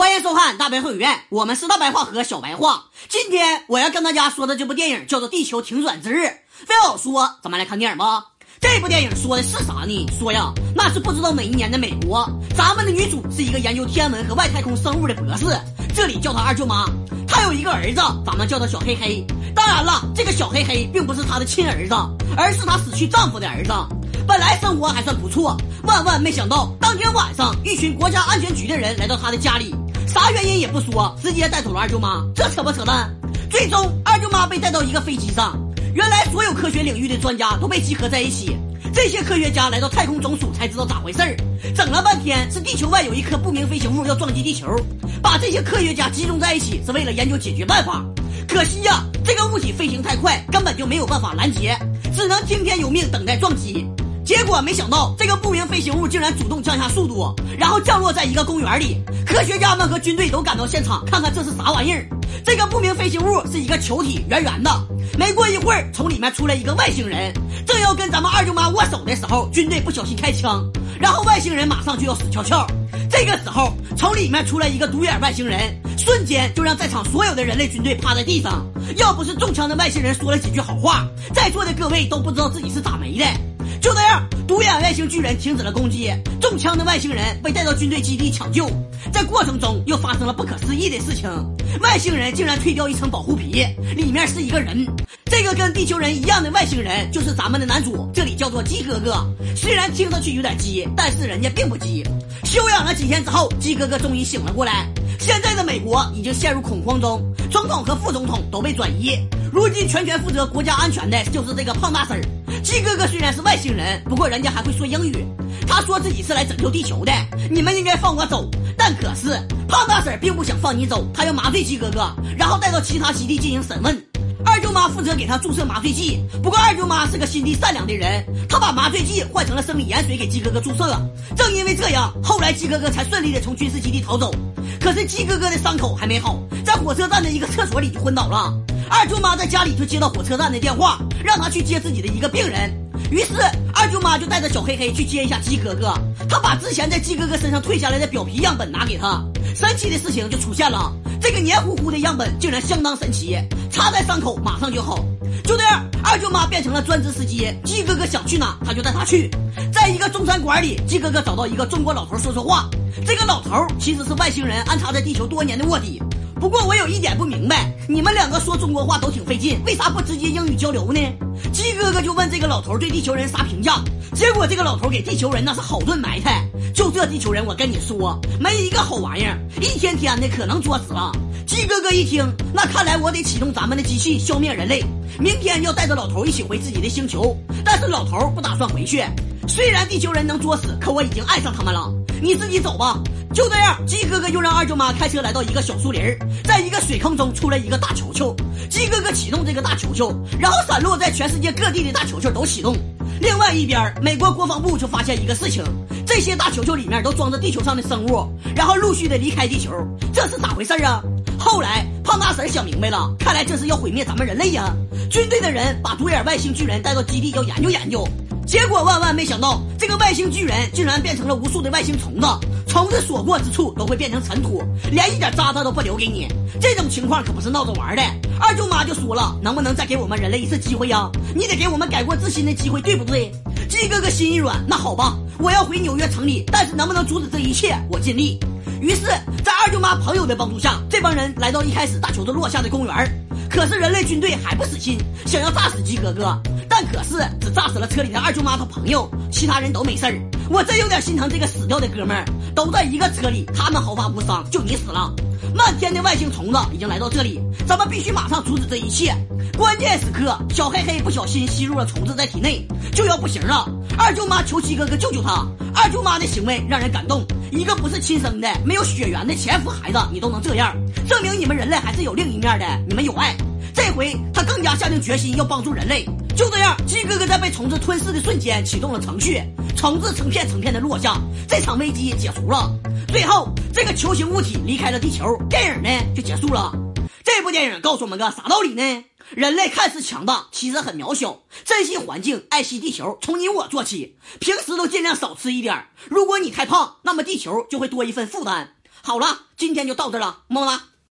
欢迎收看大白话语院，我们是大白话和小白话。今天我要跟大家说的这部电影叫做《地球停转之日》。废话少说，咱们来看电影吧。这部电影说的是啥呢？说呀，那是不知道哪一年的美国，咱们的女主是一个研究天文和外太空生物的博士，这里叫她二舅妈。她有一个儿子，咱们叫他小黑黑。当然了，这个小黑黑并不是她的亲儿子，而是她死去丈夫的儿子。本来生活还算不错，万万没想到，当天晚上，一群国家安全局的人来到他的家里，啥原因也不说，直接带走了二舅妈。这扯不扯淡？最终，二舅妈被带到一个飞机上。原来，所有科学领域的专家都被集合在一起。这些科学家来到太空总署才知道咋回事儿，整了半天是地球外有一颗不明飞行物要撞击地球，把这些科学家集中在一起是为了研究解决办法。可惜呀，这个物体飞行太快，根本就没有办法拦截，只能听天由命，等待撞击。结果没想到，这个不明飞行物竟然主动降下速度，然后降落在一个公园里。科学家们和军队都赶到现场，看看这是啥玩意儿。这个不明飞行物是一个球体，圆圆的。没过一会儿，从里面出来一个外星人，正要跟咱们二舅妈握手的时候，军队不小心开枪，然后外星人马上就要死翘翘。这个时候，从里面出来一个独眼外星人，瞬间就让在场所有的人类军队趴在地上。要不是中枪的外星人说了几句好话，在座的各位都不知道自己是咋没的。就这样，独眼外星巨人停止了攻击，中枪的外星人被带到军队基地抢救。在过程中又发生了不可思议的事情，外星人竟然蜕掉一层保护皮，里面是一个人。这个跟地球人一样的外星人就是咱们的男主，这里叫做鸡哥哥。虽然听上去有点鸡，但是人家并不鸡。休养了几天之后，鸡哥哥终于醒了过来。现在的美国已经陷入恐慌中，总统和副总统都被转移，如今全权负责国家安全的就是这个胖大婶儿。鸡哥哥虽然是外星人，不过人家还会说英语。他说自己是来拯救地球的，你们应该放我走。但可是胖大婶并不想放你走，他要麻醉鸡哥哥，然后带到其他基地进行审问。二舅妈负责给他注射麻醉剂，不过二舅妈是个心地善良的人，她把麻醉剂换成了生理盐水给鸡哥哥注射。正因为这样，后来鸡哥哥才顺利的从军事基地逃走。可是鸡哥哥的伤口还没好，在火车站的一个厕所里就昏倒了。二舅妈在家里就接到火车站的电话，让她去接自己的一个病人。于是二舅妈就带着小黑黑去接一下鸡哥哥。他把之前在鸡哥哥身上退下来的表皮样本拿给他，神奇的事情就出现了，这个黏糊糊的样本竟然相当神奇，擦在伤口马上就好。就这样，二舅妈变成了专职司机，鸡哥哥想去哪，他就带他去。在一个中餐馆里，鸡哥哥找到一个中国老头说说话。这个老头其实是外星人安插在地球多年的卧底。不过我有一点不明白，说中国话都挺费劲，为啥不直接英语交流呢？鸡哥哥就问这个老头对地球人啥评价，结果这个老头给地球人那是好顿埋汰。就这地球人，我跟你说，没一个好玩意儿，一天天的可能作死了。鸡哥哥一听，那看来我得启动咱们的机器消灭人类，明天要带着老头一起回自己的星球。但是老头不打算回去，虽然地球人能作死，可我已经爱上他们了。你自己走吧。就这样，鸡哥哥又让二舅妈开车来到一个小树林在一个水坑中出来一个大球球。鸡哥哥启动这个大球球，然后散落在全世界各地的大球球都启动。另外一边，美国国防部就发现一个事情：这些大球球里面都装着地球上的生物，然后陆续的离开地球，这是咋回事啊？后来胖大婶想明白了，看来这是要毁灭咱们人类呀！军队的人把独眼外星巨人带到基地要研究研究。结果万万没想到，这个外星巨人竟然变成了无数的外星虫子，虫子所过之处都会变成尘土，连一点渣渣都不留给你。这种情况可不是闹着玩的。二舅妈就说了，能不能再给我们人类一次机会呀？你得给我们改过自新的机会，对不对？鸡哥哥心一软，那好吧，我要回纽约城里，但是能不能阻止这一切，我尽力。于是，在二舅妈朋友的帮助下，这帮人来到一开始大球子落下的公园。可是人类军队还不死心，想要炸死鸡哥哥，但可是只炸死了车里的二舅妈她朋友，其他人都没事儿。我真有点心疼这个死掉的哥们儿，都在一个车里，他们毫发无伤，就你死了。漫天的外星虫子已经来到这里，咱们必须马上阻止这一切。关键时刻，小黑黑不小心吸入了虫子在体内，就要不行了。二舅妈求鸡哥哥救救他。二舅妈的行为让人感动，一个不是亲生的、没有血缘的潜伏孩子，你都能这样，证明你们人类还是有另一面的，你们有爱。这回他更加下定决心要帮助人类。就这样，鸡哥哥在被虫子吞噬的瞬间启动了程序，虫子成片成片的落下，这场危机解除了。最后，这个球形物体离开了地球，电影呢就结束了。这部电影告诉我们个啥道理呢？人类看似强大，其实很渺小。珍惜环境，爱惜地球，从你我做起。平时都尽量少吃一点。如果你太胖，那么地球就会多一份负担。好了，今天就到这了，么么哒。